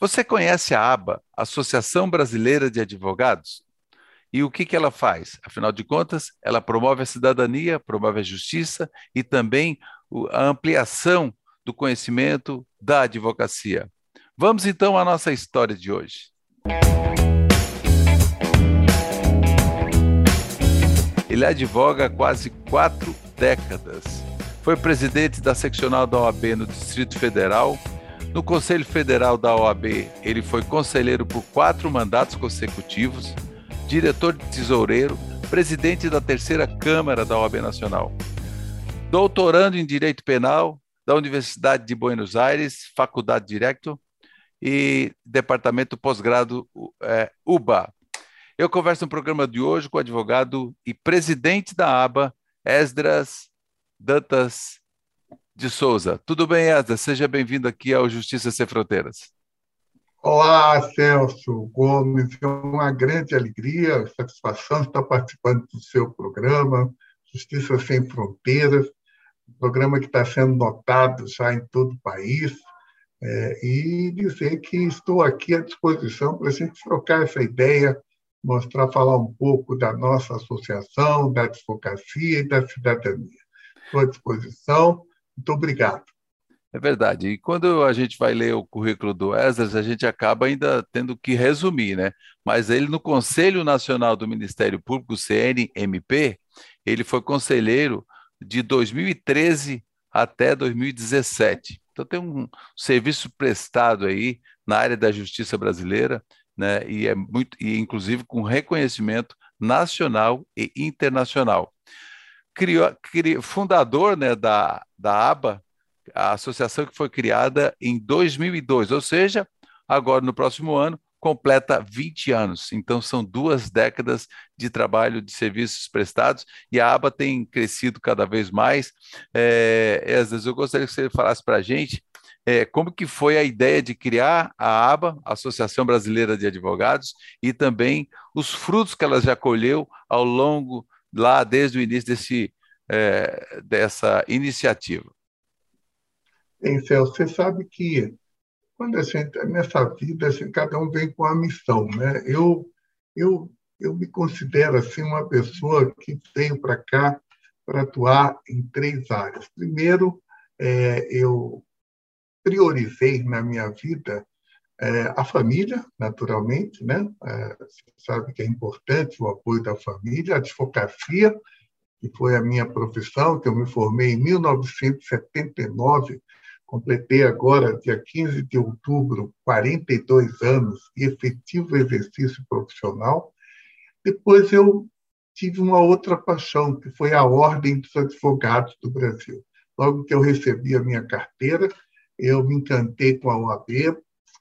Você conhece a ABA, Associação Brasileira de Advogados? E o que, que ela faz? Afinal de contas, ela promove a cidadania, promove a justiça e também a ampliação do conhecimento da advocacia. Vamos então à nossa história de hoje. Ele advoga há quase quatro décadas. Foi presidente da seccional da OAB no Distrito Federal. No Conselho Federal da OAB, ele foi conselheiro por quatro mandatos consecutivos diretor de tesoureiro, presidente da terceira Câmara da OAB Nacional. Doutorando em Direito Penal da Universidade de Buenos Aires, Faculdade Direto e Departamento Pós-Grado é, UBA. Eu converso no programa de hoje com o advogado e presidente da ABA, Esdras Dantas de Souza. Tudo bem, Esdras? Seja bem-vindo aqui ao Justiça Sem Fronteiras. Olá, Celso Gomes. É uma grande alegria, satisfação estar participando do seu programa, Justiça Sem Fronteiras, um programa que está sendo notado já em todo o país, é, e dizer que estou aqui à disposição para a gente trocar essa ideia, mostrar, falar um pouco da nossa associação, da advocacia e da cidadania. Estou à disposição. Muito obrigado. É verdade. E quando a gente vai ler o currículo do Esdras, a gente acaba ainda tendo que resumir, né? Mas ele, no Conselho Nacional do Ministério Público, CNMP, ele foi conselheiro de 2013 até 2017. Então tem um serviço prestado aí na área da justiça brasileira, né? E é muito, e inclusive com reconhecimento nacional e internacional. Criou, criou fundador, né, da, da ABA, a associação que foi criada em 2002, ou seja, agora no próximo ano completa 20 anos. Então são duas décadas de trabalho de serviços prestados e a aba tem crescido cada vez mais. É, às vezes eu gostaria que você falasse para a gente é, como que foi a ideia de criar a ABA, Associação Brasileira de Advogados, e também os frutos que ela já colheu ao longo, lá desde o início desse, é, dessa iniciativa. Bem, Celso, você sabe que quando a gente, nessa vida, assim, cada um vem com a missão, né? Eu, eu, eu me considero assim uma pessoa que veio para cá para atuar em três áreas. Primeiro, é, eu priorizei na minha vida é, a família, naturalmente, né? É, sabe que é importante o apoio da família, a advocacia, que foi a minha profissão, que eu me formei em 1979 Completei agora, dia 15 de outubro, 42 anos de efetivo exercício profissional. Depois eu tive uma outra paixão, que foi a Ordem dos Advogados do Brasil. Logo que eu recebi a minha carteira, eu me encantei com a OAB,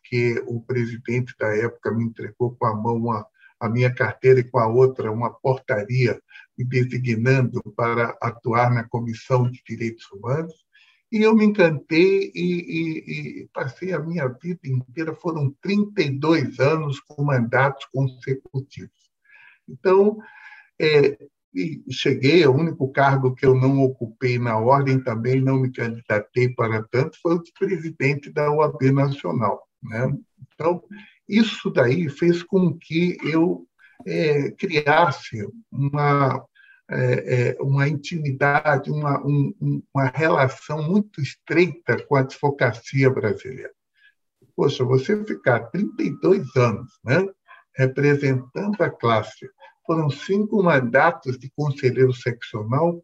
porque o presidente da época me entregou com a mão a minha carteira e com a outra uma portaria me designando para atuar na Comissão de Direitos Humanos. E eu me encantei e, e, e, passei a minha vida inteira, foram 32 anos com mandatos consecutivos. Então, é, cheguei, o único cargo que eu não ocupei na ordem, também não me candidatei para tanto, foi o de presidente da OAB Nacional. Né? Então, isso daí fez com que eu é, criasse uma é, é, uma intimidade, uma, um, uma relação muito estreita com a advocacia brasileira. Poxa, você ficar 32 anos né, representando a classe, foram cinco mandatos de conselheiro seccional,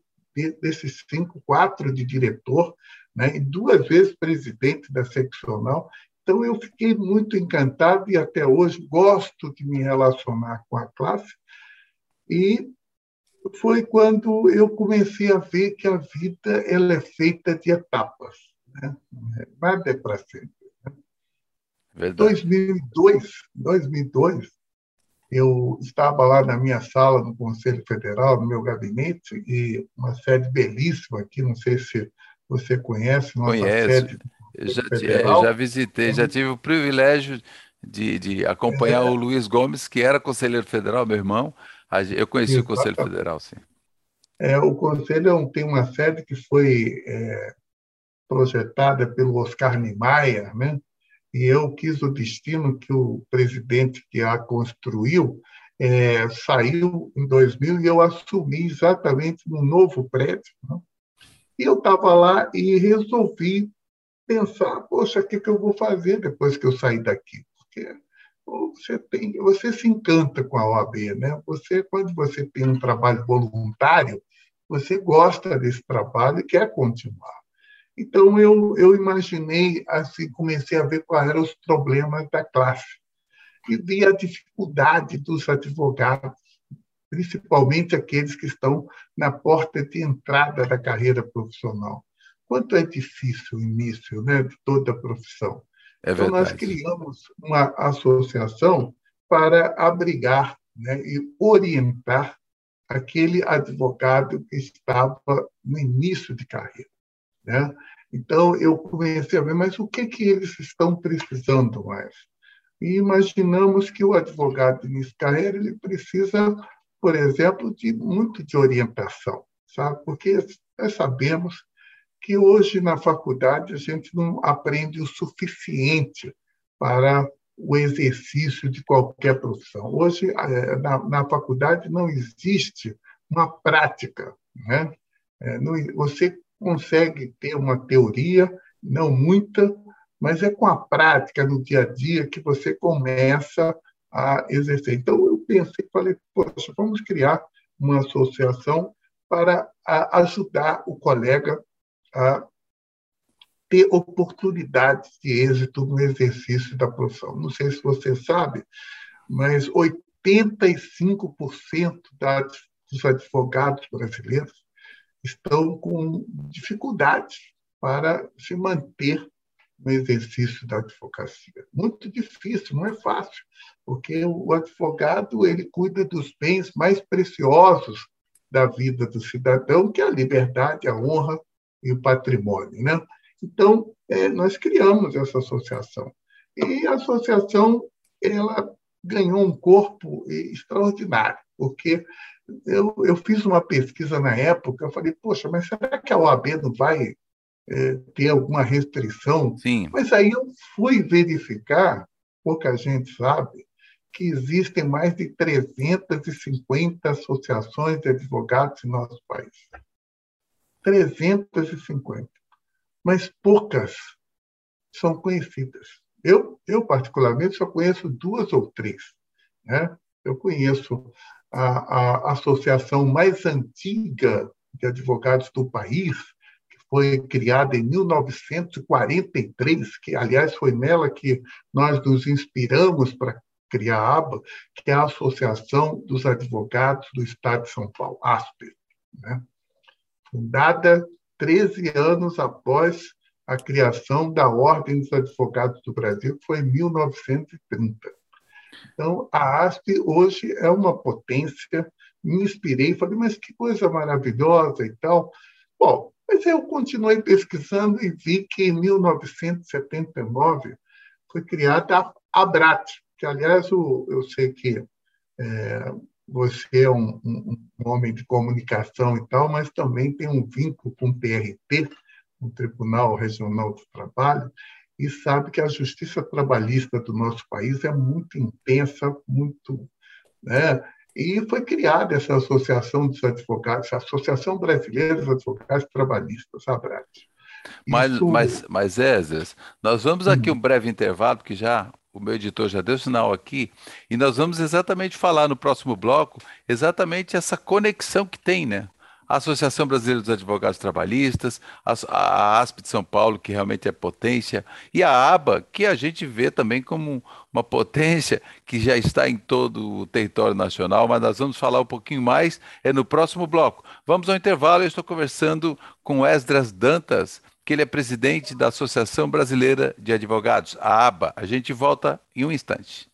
desses cinco, quatro de diretor, né, e duas vezes presidente da seccional. Então, eu fiquei muito encantado e até hoje gosto de me relacionar com a classe. E foi quando eu comecei a ver que a vida ela é feita de etapas. Né? Nada é para sempre. Né? 2002, 2002, eu estava lá na minha sala no Conselho Federal, no meu gabinete, e uma sede belíssima aqui, não sei se você conhece, nossa Conheço. sede já, Federal. já visitei, já tive o privilégio de, de acompanhar é. o Luiz Gomes, que era conselheiro federal, meu irmão, eu conheci Exato. o Conselho Federal, sim. É, o Conselho tem uma sede que foi é, projetada pelo Oscar Niemeyer, né? e eu quis o destino que o presidente que a construiu é, saiu em 2000 e eu assumi exatamente no novo prédio. Né? E eu estava lá e resolvi pensar, poxa, o que, que eu vou fazer depois que eu sair daqui? Porque você tem, você se encanta com a OAB, né? Você, quando você tem um trabalho voluntário, você gosta desse trabalho e quer continuar. Então eu, eu imaginei assim, comecei a ver quais eram os problemas da classe e vi a dificuldade dos advogados, principalmente aqueles que estão na porta de entrada da carreira profissional. Quanto é difícil o início né, de toda a profissão. É então, nós criamos uma associação para abrigar né, e orientar aquele advogado que estava no início de carreira. Né? Então, eu comecei a ver, mas o que, que eles estão precisando mais? E imaginamos que o advogado de início de carreira ele precisa, por exemplo, de muito de orientação, sabe? Porque nós sabemos que hoje na faculdade a gente não aprende o suficiente para o exercício de qualquer profissão. Hoje, é, na, na faculdade, não existe uma prática. Né? É, você consegue ter uma teoria, não muita, mas é com a prática no dia a dia que você começa a exercer. Então, eu pensei, falei, poxa, vamos criar uma associação para ajudar o colega a ter oportunidades de êxito no exercício da profissão. Não sei se você sabe, mas 85% dos advogados brasileiros estão com dificuldades para se manter no exercício da advocacia. Muito difícil, não é fácil, porque o advogado ele cuida dos bens mais preciosos da vida do cidadão, que é a liberdade, a honra e o patrimônio. Né? Então, é, nós criamos essa associação. E a associação ela ganhou um corpo extraordinário, porque eu, eu fiz uma pesquisa na época, eu falei, poxa, mas será que a OAB não vai é, ter alguma restrição? Sim. Mas aí eu fui verificar, pouca gente sabe, que existem mais de 350 associações de advogados em nosso país. 350. Mas poucas são conhecidas. Eu, eu particularmente, só conheço duas ou três. Né? Eu conheço a, a associação mais antiga de advogados do país, que foi criada em 1943, que, aliás, foi nela que nós nos inspiramos para criar a ABA, que é a Associação dos Advogados do Estado de São Paulo, ASPE. Né? Fundada 13 anos após a criação da Ordem dos Advogados do Brasil, que foi em 1930. Então, a ASP hoje é uma potência. Me inspirei, falei, mas que coisa maravilhosa e tal. Bom, mas eu continuei pesquisando e vi que em 1979 foi criada a ABRAT, que, aliás, eu, sei que é, você é um, um, um, homem de comunicação e tal, mas também tem um vínculo com o TRT, o Tribunal Regional do Trabalho, e sabe que a justiça trabalhista do nosso país é muito intensa, muito. Né? E foi criada essa associação dos advogados, a Associação Brasileira dos Advogados Trabalhistas, a ABRAT. Mas, Isso... mas, mas Ezes, nós vamos aqui hum. um breve intervalo, porque já o meu editor já deu sinal aqui, e nós vamos exatamente falar no próximo bloco exatamente essa conexão que tem, né? A Associação Brasileira dos Advogados Trabalhistas, a, a ASP de São Paulo, que realmente é potência, e a ABA, que a gente vê também como uma potência que já está em todo o território nacional, mas nós vamos falar um pouquinho mais é no próximo bloco. Vamos ao intervalo, eu estou conversando com Esdras Dantas, que ele é presidente da Associação Brasileira de Advogados, a ABA. A gente volta em um instante.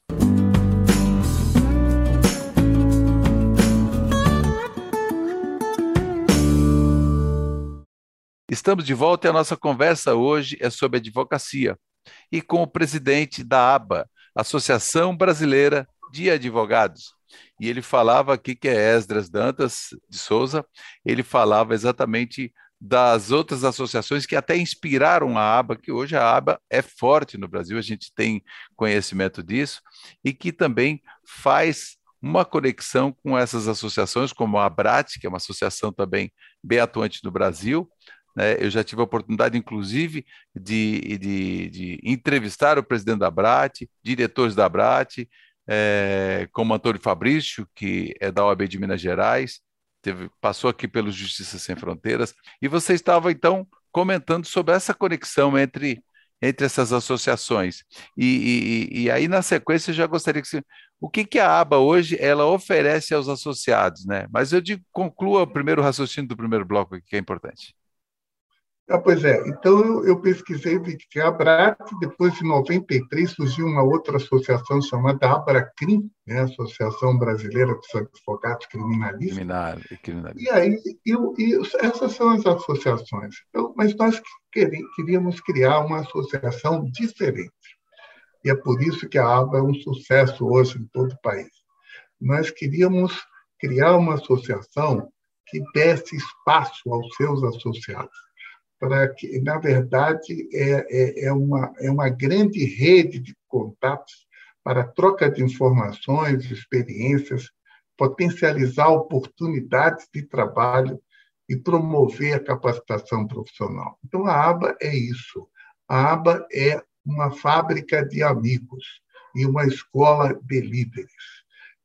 Estamos de volta e a nossa conversa hoje é sobre advocacia e com o presidente da ABA, Associação Brasileira de Advogados. E ele falava aqui que é Esdras Dantas de Souza, ele falava exatamente das outras associações que até inspiraram a aba, que hoje a aba é forte no Brasil, a gente tem conhecimento disso, e que também faz uma conexão com essas associações, como a Abrat, que é uma associação também bem atuante no Brasil. Né? Eu já tive a oportunidade, inclusive, de, de, de entrevistar o presidente da Abrat, diretores da Abrat, é, como Antônio Fabrício, que é da OAB de Minas Gerais, teve, passou aqui pelo Justiça Sem Fronteiras, e você estava, então, comentando sobre essa conexão entre, entre essas associações. E, e, e aí, na sequência, eu já gostaria que você... O que, que a aba hoje ela oferece aos associados, né? Mas eu digo, conclua o primeiro raciocínio do primeiro bloco, que é importante. Ah, pois é, então eu, eu pesquisei que a Abrat, depois de 93 surgiu uma outra associação chamada Abracrim, né, Associação Brasileira dos Advogados Criminalistas. Criminal, criminalista. E aí, eu, e essas são as associações. Então, mas nós queríamos criar uma associação diferente. E é por isso que a ABA é um sucesso hoje em todo o país. Nós queríamos criar uma associação que desse espaço aos seus associados para que, na verdade, é, é, é, uma, é uma grande rede de contatos para troca de informações, experiências, potencializar oportunidades de trabalho e promover a capacitação profissional. Então, a ABA é isso. A ABA é uma fábrica de amigos e uma escola de líderes.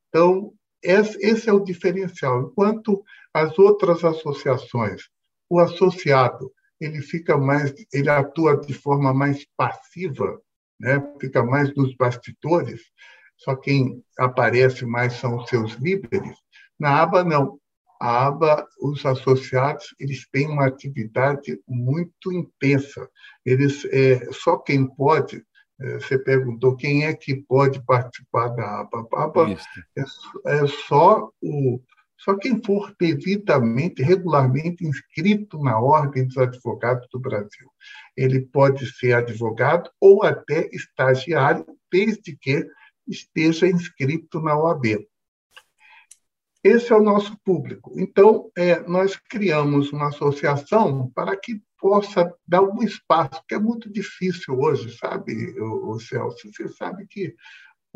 Então, esse é o diferencial. Enquanto as outras associações, o associado ele fica mais, ele atua de forma mais passiva, né? Fica mais nos bastidores. Só quem aparece mais são os seus líderes. Na aba não. A aba, os associados, eles têm uma atividade muito intensa. Eles é, só quem pode é, você perguntou quem é que pode participar da aba. A aba é, é, só o, só quem for devidamente, regularmente inscrito na Ordem dos Advogados do Brasil. Ele pode ser advogado ou até estagiário, desde que esteja inscrito na OAB. Esse é o nosso público. Então, é, nós criamos uma associação para que possa dar um espaço, que é muito difícil hoje, sabe, o, o Celso? Você sabe que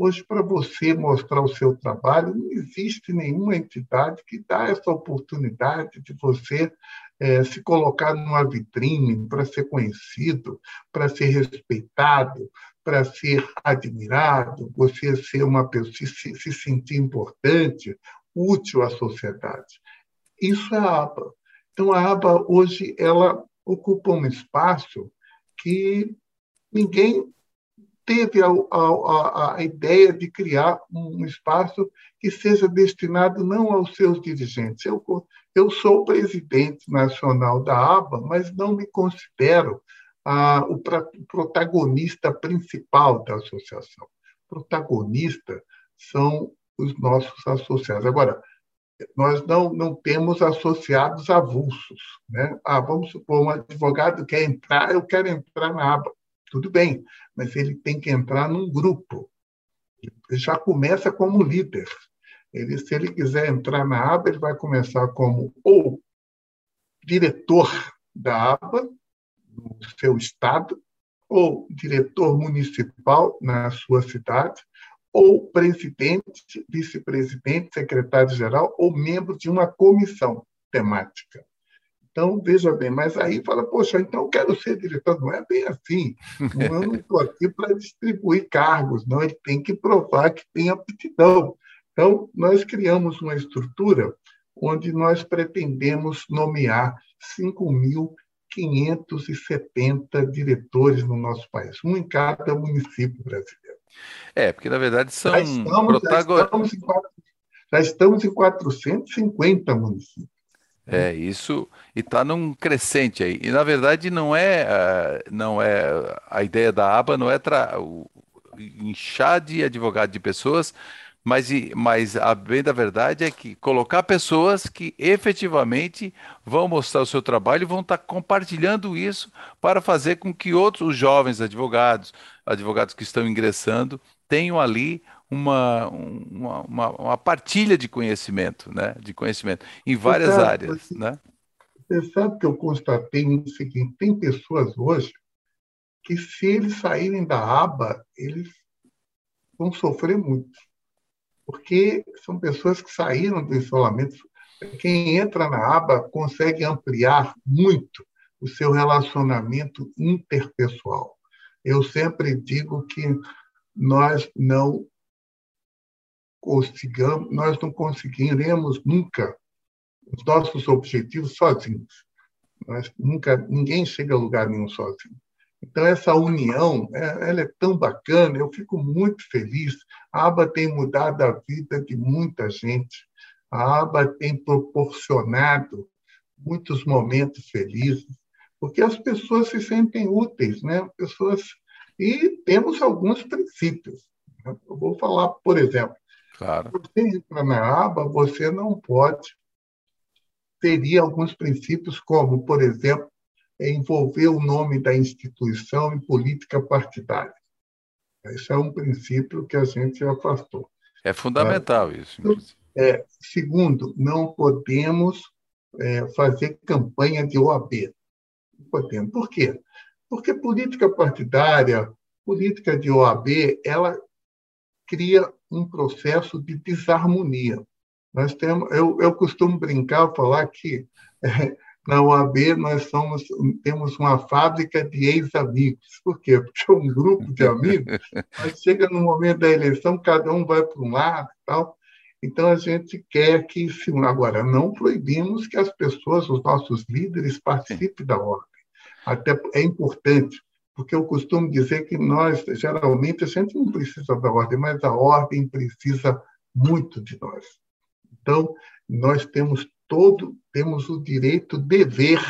Hoje, para você mostrar o seu trabalho, não existe nenhuma entidade que dá essa oportunidade de você é, se colocar numa vitrine para ser conhecido, para ser respeitado, para ser admirado, você ser uma pessoa, se, se sentir importante, útil à sociedade. Isso é a aba. Então, a aba hoje ela ocupa um espaço que ninguém teve a, a, a, ideia de criar um espaço que seja destinado não aos seus dirigentes. Eu, eu sou presidente nacional da ABA, mas não me considero ah, o, pra, protagonista principal da associação. Protagonista são os nossos associados. Agora, nós não, não temos associados avulsos. Né? Ah, vamos supor, um advogado quer entrar, eu quero entrar na aba. Tudo bem, mas ele tem que entrar num grupo. Ele já começa como líder. Ele, se ele quiser entrar na aba, ele vai começar como ou diretor da aba no seu estado, ou diretor municipal na sua cidade, ou presidente, vice-presidente, secretário-geral ou membro de uma comissão temática. Então, veja bem, mas aí fala, poxa, então eu quero ser diretor. Não é bem assim. Eu não estou aqui para distribuir cargos, não. Ele tem que provar que tem aptidão. Então, nós criamos uma estrutura onde nós pretendemos nomear 5.570 diretores no nosso país, um em cada município brasileiro. É, porque na verdade são protagonistas. Já estamos em 450 municípios. É, isso e está num crescente aí. E na verdade não é, uh, não é a ideia da aba não é tra o, inchar de advogado de pessoas, mas, mas a bem da verdade é que colocar pessoas que efetivamente vão mostrar o seu trabalho e vão estar tá compartilhando isso para fazer com que outros jovens advogados, advogados que estão ingressando, tenham ali uma, uma, uma, uma, partilha de conhecimento, né? De conhecimento em várias áreas, né? Você sabe que eu constatei o seguinte: tem pessoas hoje que, se eles saírem da aba, eles vão sofrer muito. Porque são pessoas que saíram do isolamento. Quem entra na aba consegue ampliar muito o seu relacionamento interpessoal. Eu sempre digo que nós não consigamos, nós não conseguiremos nunca os nossos objetivos sozinhos. Nós nunca, ninguém chega a lugar nenhum sozinho. Então, essa união, é, ela é tão bacana, eu fico muito feliz. A aba tem mudado a vida de muita gente. A aba tem proporcionado muitos momentos felizes, porque as pessoas se sentem úteis, né? Pessoas e temos alguns princípios. Eu vou falar, por exemplo, claro. você entra na aba, você não pode teria alguns princípios como, por exemplo, é envolver o nome da instituição em política partidária. Esse é um princípio que a gente afastou. É fundamental isso. É, segundo, não podemos é, fazer campanha de OAB. Não podemos. Por quê? Porque política partidária, política de OAB, ela cria um processo de desarmonia. Nós temos, eu, eu costumo brincar, falar que é, na UAB nós somos, temos uma fábrica de ex-amigos. Por quê? Porque é um grupo de amigos, mas chega no momento da eleição, cada um vai para um lado e tal. Então, a gente quer que, se, agora, não proibimos que as pessoas, os nossos líderes, participem da ordem. Até é importante, porque eu costumo dizer que nós, geralmente, a gente não precisa da ordem, mas a ordem precisa muito de nós. Então, nós temos todo temos o direito, o dever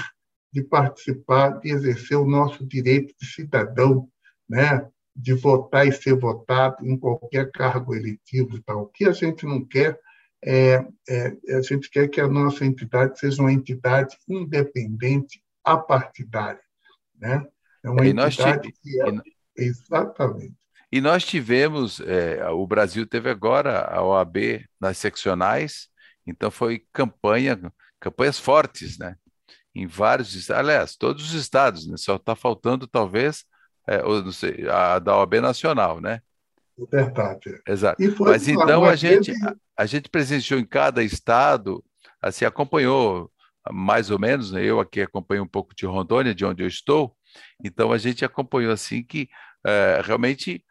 de participar, de exercer o nosso direito de cidadão, né? de votar e ser votado em qualquer cargo eletivo e tal. O que a gente não quer é, é, a gente quer que a nossa entidade seja uma entidade independente, apartidária, né? É uma e entidade que é... exatamente. E nós tivemos, é, o Brasil teve agora a OAB nas seccionais, então foi campanha, campanhas fortes, né? Em vários, aliás, todos os estados, né? Só está faltando talvez, é, ou não sei, a da OAB nacional, né? Verdade. Exato. Mas então a gente, a, a, gente presenciou em cada estado, assim, acompanhou mais ou menos, né? eu aqui acompanho um pouco de Rondônia, de onde eu estou, então a gente acompanhou assim que é, realmente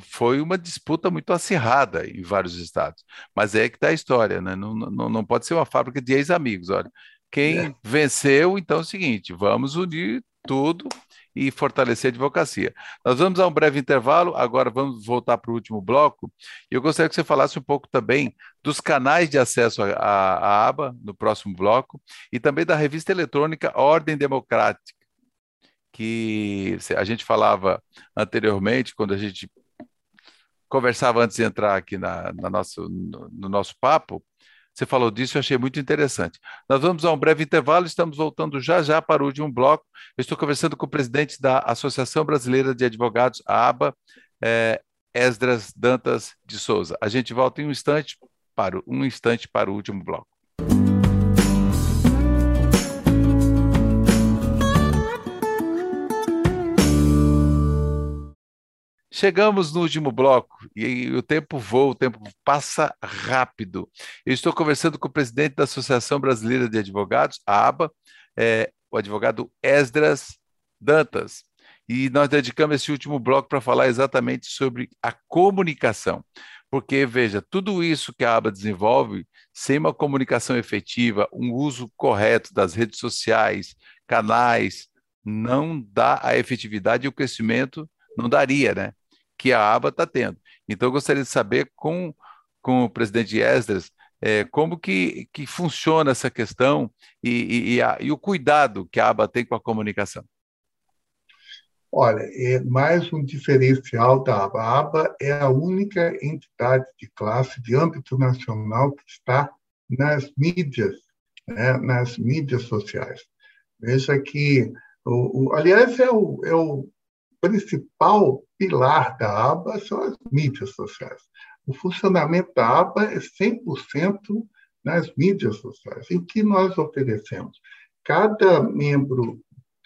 foi uma disputa muito acirrada em vários estados. Mas é que está a história, né? Não, não, não pode ser uma fábrica de ex-amigos. Olha, quem é. venceu, então é o seguinte: vamos unir tudo e fortalecer a advocacia. Nós vamos a um breve intervalo, agora vamos voltar para o último bloco. E eu gostaria que você falasse um pouco também dos canais de acesso à aba no próximo bloco e também da revista eletrônica Ordem Democrática que a gente falava anteriormente, quando a gente conversava antes de entrar aqui na, na nosso, no, no nosso papo, você falou disso, eu achei muito interessante. Nós vamos a um breve intervalo, estamos voltando já já para o último bloco. Eu estou conversando com o presidente da Associação Brasileira de Advogados, a ABA, é, Esdras Dantas de Souza. A gente volta em um instante para um instante para o último bloco. Chegamos no último bloco e o tempo voa, o tempo passa rápido. Eu estou conversando com o presidente da Associação Brasileira de Advogados, a ABA, é, o advogado Esdras Dantas. E nós dedicamos esse último bloco para falar exatamente sobre a comunicação. Porque, veja, tudo isso que a ABA desenvolve, sem uma comunicação efetiva, um uso correto das redes sociais, canais, não dá a efetividade e o crescimento não daria, né? Que a aba está tendo. Então, eu gostaria de saber com, com o presidente Esdras é, como que, que funciona essa questão e, e, e, a, e o cuidado que a aba tem com a comunicação. Olha, é mais um diferencial da ABA. A ABA é a única entidade de classe de âmbito nacional que está nas mídias, né, nas mídias sociais. Veja que, o, o aliás, é o, é o principal pilar da aba são as mídias sociais. O funcionamento da aba é 100% nas mídias sociais. E o que nós oferecemos? cada membro,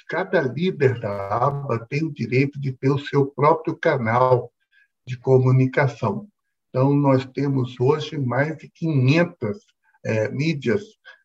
cada líder da aba tem o direito de ter o seu próprio canal de comunicação. Então, nós temos hoje mais de 500 é, mídias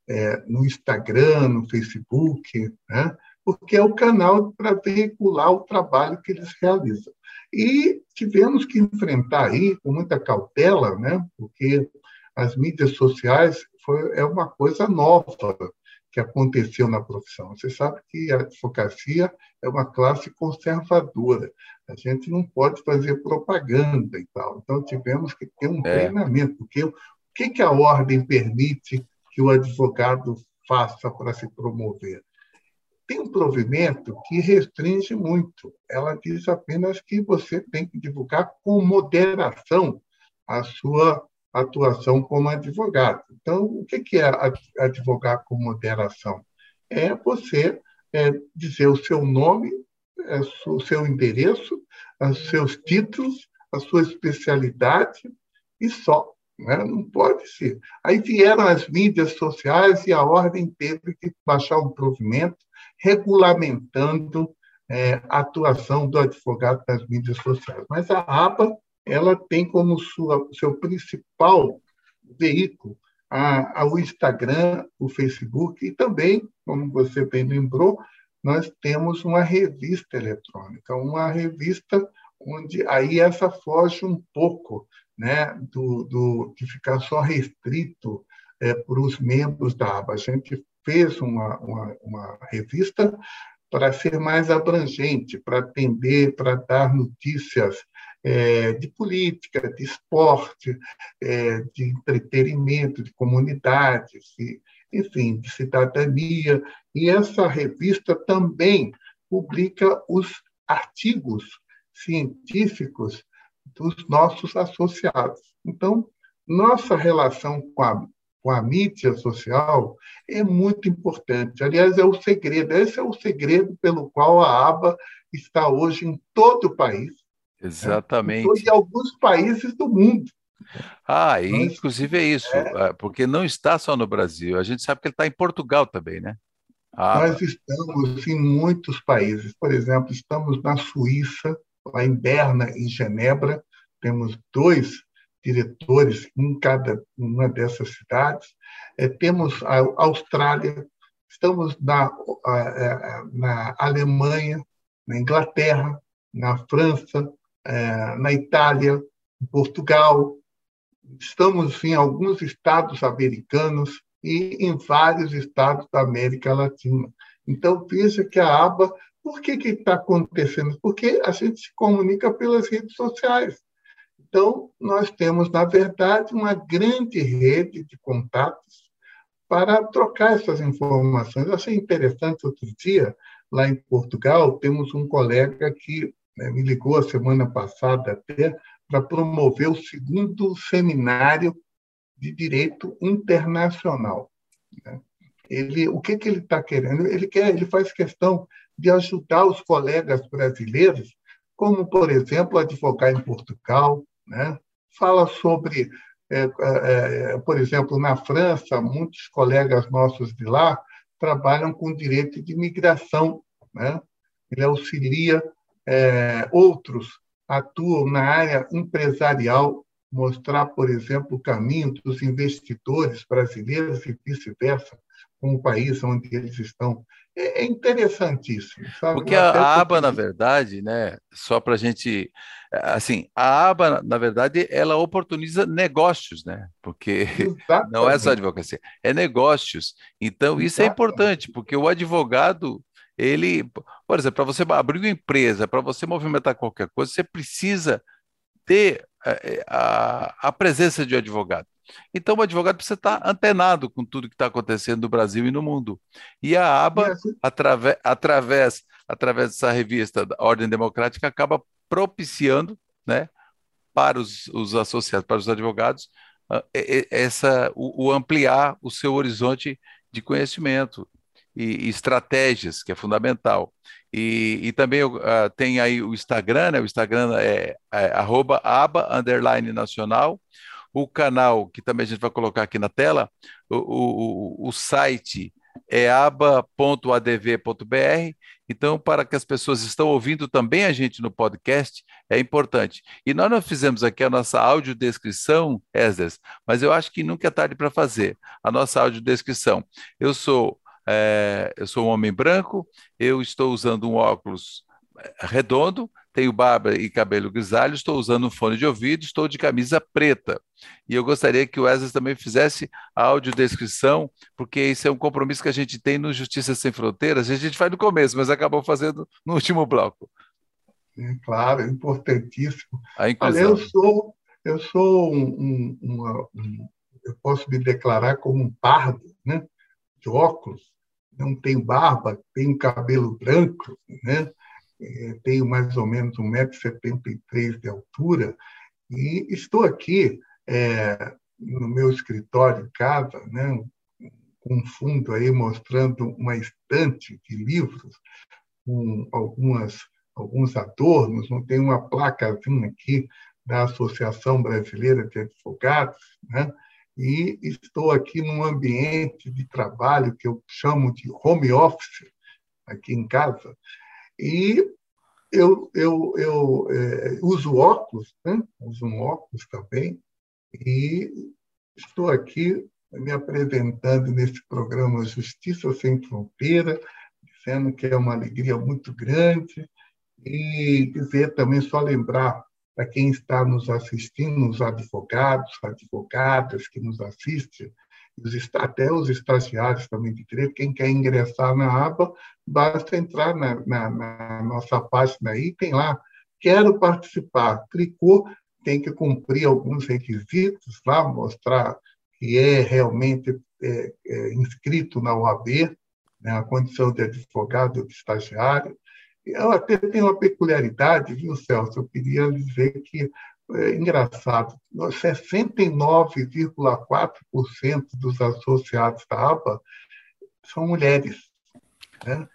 é, no Instagram, no Facebook, né? Porque é o canal para veicular o trabalho que eles realizam. E tivemos que enfrentar aí com muita cautela, né? porque as mídias sociais foi, é uma coisa nova que aconteceu na profissão. Você sabe que a advocacia é uma classe conservadora. A gente não pode fazer propaganda e tal. Então, tivemos que ter um é. treinamento, porque o que, que a ordem permite que o advogado faça para se promover? Tem um provimento que restringe muito. Ela diz apenas que você tem que divulgar com moderação a sua atuação como advogado. Então, o que é advogar com moderação? É você é, dizer o seu nome, é, o seu endereço, os seus títulos, a sua especialidade e só. Né? Não pode ser. Aí vieram as mídias sociais e a ordem teve que baixar um provimento regulamentando é, a atuação do advogado nas mídias sociais. Mas a ABA ela tem como sua, seu principal veículo a, a, o Instagram, o Facebook e também, como você bem lembrou, nós temos uma revista eletrônica, uma revista onde aí essa foge um pouco né, do, do, de ficar só restrito é, para os membros da aba. A gente fez uma, uma, uma revista para ser mais abrangente, para atender, para dar notícias é, de política, de esporte, é, de entretenimento, de comunidades, de, enfim, de cidadania. E essa revista também publica os artigos científicos dos nossos associados. Então, nossa relação com a, com a mídia social é muito importante. Aliás, é o segredo, esse é o segredo pelo qual a aba está hoje em todo o país Exatamente. Em alguns países do mundo. Ah, e Mas, inclusive é isso, é, é porque não está só no Brasil, a gente sabe que ele está em Portugal também, né? Ah, nós estamos em muitos países, por exemplo, estamos na Suíça, lá em Berna, em Genebra, temos dois diretores em cada uma dessas cidades, é, temos a Austrália, estamos na, na Alemanha, na Inglaterra, na França, é, na Itália, em Portugal, estamos em alguns estados americanos e em vários estados da América Latina. Então, veja que a aba, por que está acontecendo? Porque a gente se comunica pelas redes sociais. Então, nós temos, na verdade, uma grande rede de contatos para trocar essas informações. Eu achei interessante outro dia, lá em Portugal, temos um colega que né, me ligou a semana passada até para promover o segundo seminário de direito internacional. Né? Ele, o que, que ele está querendo? Ele quer, ele faz questão de ajudar os colegas brasileiros, como por exemplo advogar em Portugal, né? Fala sobre, é, é, por exemplo, na França, muitos colegas nossos de lá trabalham com direito de imigração, né? Ele auxilia é, outros atuam na área empresarial, mostrar, por exemplo, o caminho dos investidores brasileiros e vice-versa, com o país onde eles estão. É, é interessantíssimo. Sabe? Porque a, a aba, na verdade, né, só para a gente. Assim, a aba, na verdade, ela oportuniza negócios, né? Porque Exatamente. não é só advocacia, é negócios. Então, isso é Exatamente. é importante, porque o advogado ele, por exemplo, para você abrir uma empresa, para você movimentar qualquer coisa, você precisa ter a, eh, eh, a, a presença de um advogado. Então, o advogado precisa estar antenado com tudo que está acontecendo no Brasil e no mundo. E a aba, assim através, através, através dessa revista da Ordem Democrática, acaba propiciando né, para os, os associados, para os advogados, ah, essa, o, o ampliar o seu horizonte de conhecimento e, e estratégias, que é fundamental. E, e também uh, tem aí o Instagram, né? o Instagram é, é arroba aba, underline nacional, o canal, que também a gente vai colocar aqui na tela, o, o, o site eaba.adv.br. Então, para que as pessoas estão ouvindo também a gente no podcast, é importante. E nós não fizemos aqui a nossa audiodescrição, Esdras, mas eu acho que nunca é tarde para fazer a nossa audiodescrição. Eu sou, é, eu sou um homem branco, eu estou usando um óculos é, redondo, tenho barba e cabelo grisalho, estou usando um fone de ouvido, estou de camisa preta. E eu gostaria que o Wesley também fizesse a audiodescrição, porque isso é um compromisso que a gente tem no Justiça Sem Fronteiras, a gente faz no começo, mas acabou fazendo no último bloco. É, claro, importantíssimo. A inclusão. Olha, eu sou, eu sou um, um, uma, um, eu posso me declarar como um pardo, né? de óculos, não tenho barba, tenho cabelo branco, né? É, tenho mais ou menos 1,73m de altura, e estou aqui é, no meu escritório em casa, né, com um fundo aí mostrando uma estante de livros com algumas, alguns adornos, não tem uma placazinha aqui da Associação Brasileira de Advogados, né? E estou aqui num ambiente de trabalho que eu chamo de home office, aqui em casa, e eu, eu, eu é, uso óculos, né? uso um óculos também, e estou aqui me apresentando nesse programa Justiça Sem Fronteira, dizendo que é uma alegria muito grande, e dizer também, só lembrar para quem está nos assistindo, os advogados, advogadas que nos assistem, até os estagiários também de direito, quem quer ingressar na aba, basta entrar na, na, na nossa página aí, tem lá, quero participar, clicou, tem que cumprir alguns requisitos lá, mostrar que é realmente é, é, inscrito na OAB, né, a condição de advogado ou de estagiário. Até tenho uma peculiaridade, viu, Celso? Eu queria dizer que é engraçado, 69,4% dos associados da ABA são mulheres. Né?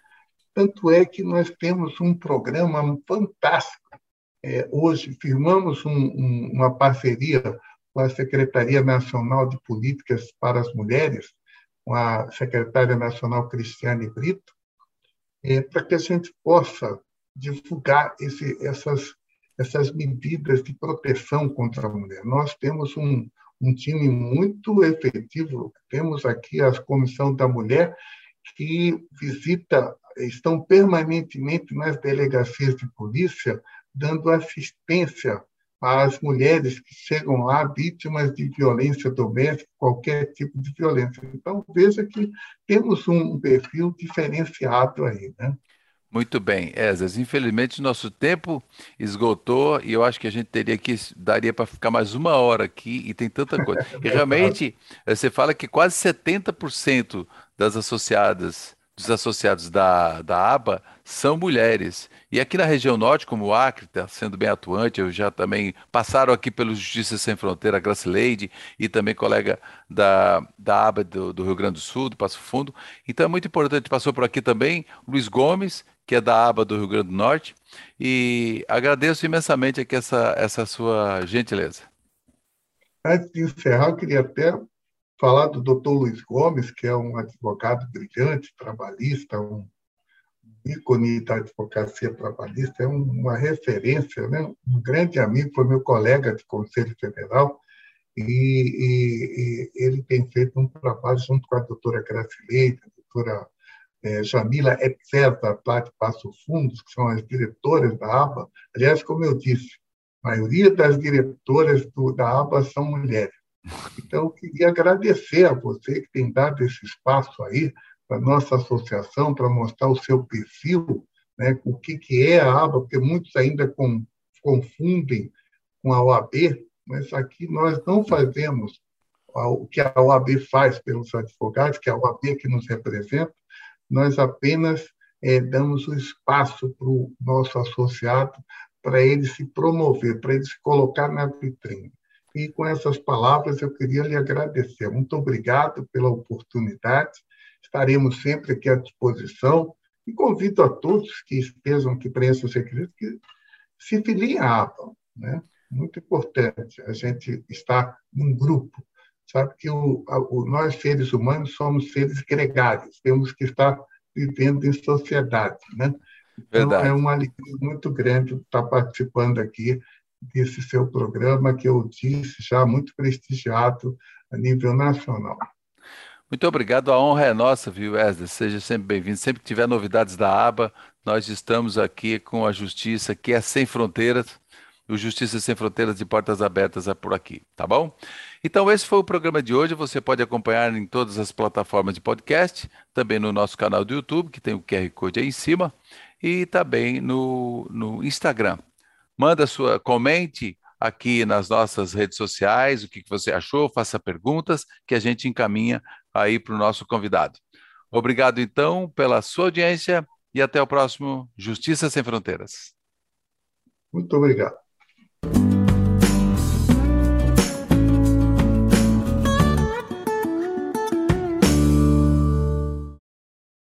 Tanto é que nós temos um programa fantástico. É, hoje, firmamos um, um, uma parceria com a Secretaria Nacional de Políticas para as Mulheres, com a secretária nacional Cristiane Brito, é, para que a gente possa divulgar esse, essas essas medidas de proteção contra a mulher. Nós temos um, um time muito efetivo, temos aqui a Comissão da Mulher, que visita, estão permanentemente nas delegacias de polícia, dando assistência às mulheres que chegam lá vítimas de violência doméstica, qualquer tipo de violência. Então, veja que temos um perfil diferenciado aí. Né? Muito bem, Esas. Infelizmente, nosso tempo esgotou e eu acho que a gente teria que daria para ficar mais uma hora aqui e tem tanta coisa. E realmente, eh, você fala que quase 70% das associadas, dos associados da, da aba são mulheres. E aqui na região norte, como o Acre está sendo bem atuante, eu já também passaram aqui pelo Justiça Sem Fronteira, Gracileide, e também colega da, da aba do, do Rio Grande do Sul, do Passo Fundo. Então é muito importante, passou por aqui também Luiz Gomes, que é da aba do Rio Grande do Norte, e agradeço imensamente aqui essa, essa sua gentileza. Antes de encerrar, eu queria até falar do doutor Luiz Gomes, que é um advogado brilhante, trabalhista, um ícone da advocacia trabalhista, é uma referência, né? um grande amigo, foi meu colega de Conselho Federal, e, e, e ele tem feito um trabalho junto com a doutora Gracileide, a doutora é, Jamila Etzer, da Plate Passo Fundos, que são as diretoras da ABA. Aliás, como eu disse, a maioria das diretoras do, da ABA são mulheres. Então, eu queria agradecer a você que tem dado esse espaço aí para nossa associação, para mostrar o seu perfil, né, o que, que é a ABA, porque muitos ainda com, confundem com a OAB, mas aqui nós não fazemos o que a OAB faz pelos advogados, que é a OAB que nos representa, nós apenas é, damos o espaço para o nosso associado para ele se promover, para ele se colocar na vitrine. E com essas palavras eu queria lhe agradecer. Muito obrigado pela oportunidade. Estaremos sempre aqui à disposição e convido a todos que estejam aqui preencham o segredo que se filiem à APA. Né? Muito importante a gente estar num grupo sabe que o, o, nós, seres humanos, somos seres gregários, temos que estar vivendo em sociedade. Né? Então, Verdade. é uma alegria muito grande estar participando aqui desse seu programa, que eu disse já muito prestigiado a nível nacional. Muito obrigado, a honra é nossa, viu, Wesley? Seja sempre bem-vindo. Sempre que tiver novidades da aba, nós estamos aqui com a Justiça, que é sem fronteiras, o Justiça Sem Fronteiras de Portas Abertas é por aqui, tá bom? Então, esse foi o programa de hoje. Você pode acompanhar em todas as plataformas de podcast, também no nosso canal do YouTube, que tem o QR Code aí em cima, e também no, no Instagram. Manda sua, comente aqui nas nossas redes sociais o que, você achou, faça perguntas que a gente encaminha aí para o nosso convidado. Obrigado, então, pela sua audiência e até o próximo Justiça Sem Fronteiras. Muito obrigado.